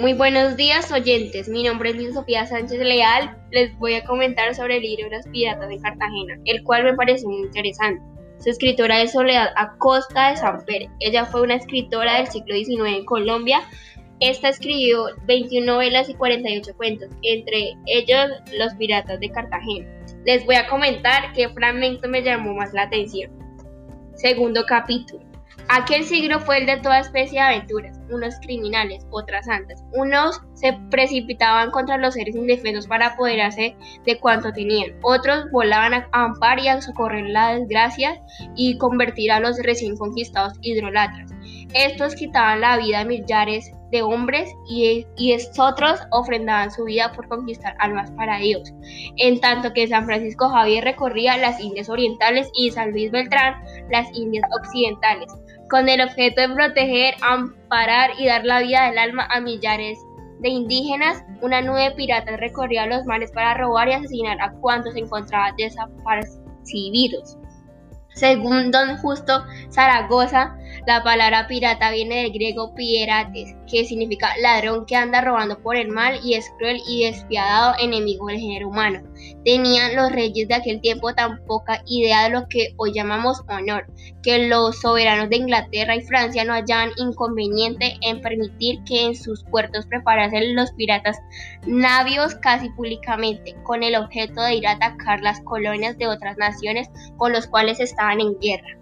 Muy buenos días oyentes, mi nombre es Luis Sofía Sánchez Leal, les voy a comentar sobre el libro Los Piratas de Cartagena, el cual me parece muy interesante. Su escritora es Soledad Acosta de Samper, ella fue una escritora del siglo XIX en Colombia, esta escribió 21 novelas y 48 cuentos, entre ellos Los Piratas de Cartagena. Les voy a comentar qué fragmento me llamó más la atención. Segundo capítulo. Aquel siglo fue el de toda especie de aventuras, unos criminales, otras santas. Unos se precipitaban contra los seres indefensos para apoderarse de cuanto tenían. Otros volaban a ampar y a socorrer la desgracia y convertir a los recién conquistados hidrolatras. Estos quitaban la vida a millares de hombres y, y otros ofrendaban su vida por conquistar almas para Dios. En tanto que San Francisco Javier recorría las Indias Orientales y San Luis Beltrán las Indias Occidentales con el objeto de proteger, amparar y dar la vida del alma a millares de indígenas, una nube de piratas recorría los mares para robar y asesinar a cuantos se encontraban desaparecidos. Según don Justo Zaragoza, la palabra pirata viene del griego pierates, que significa ladrón que anda robando por el mal y es cruel y despiadado enemigo del género humano. Tenían los reyes de aquel tiempo tan poca idea de lo que hoy llamamos honor, que los soberanos de Inglaterra y Francia no hallaban inconveniente en permitir que en sus puertos preparasen los piratas navios casi públicamente, con el objeto de ir a atacar las colonias de otras naciones con los cuales estaban en guerra.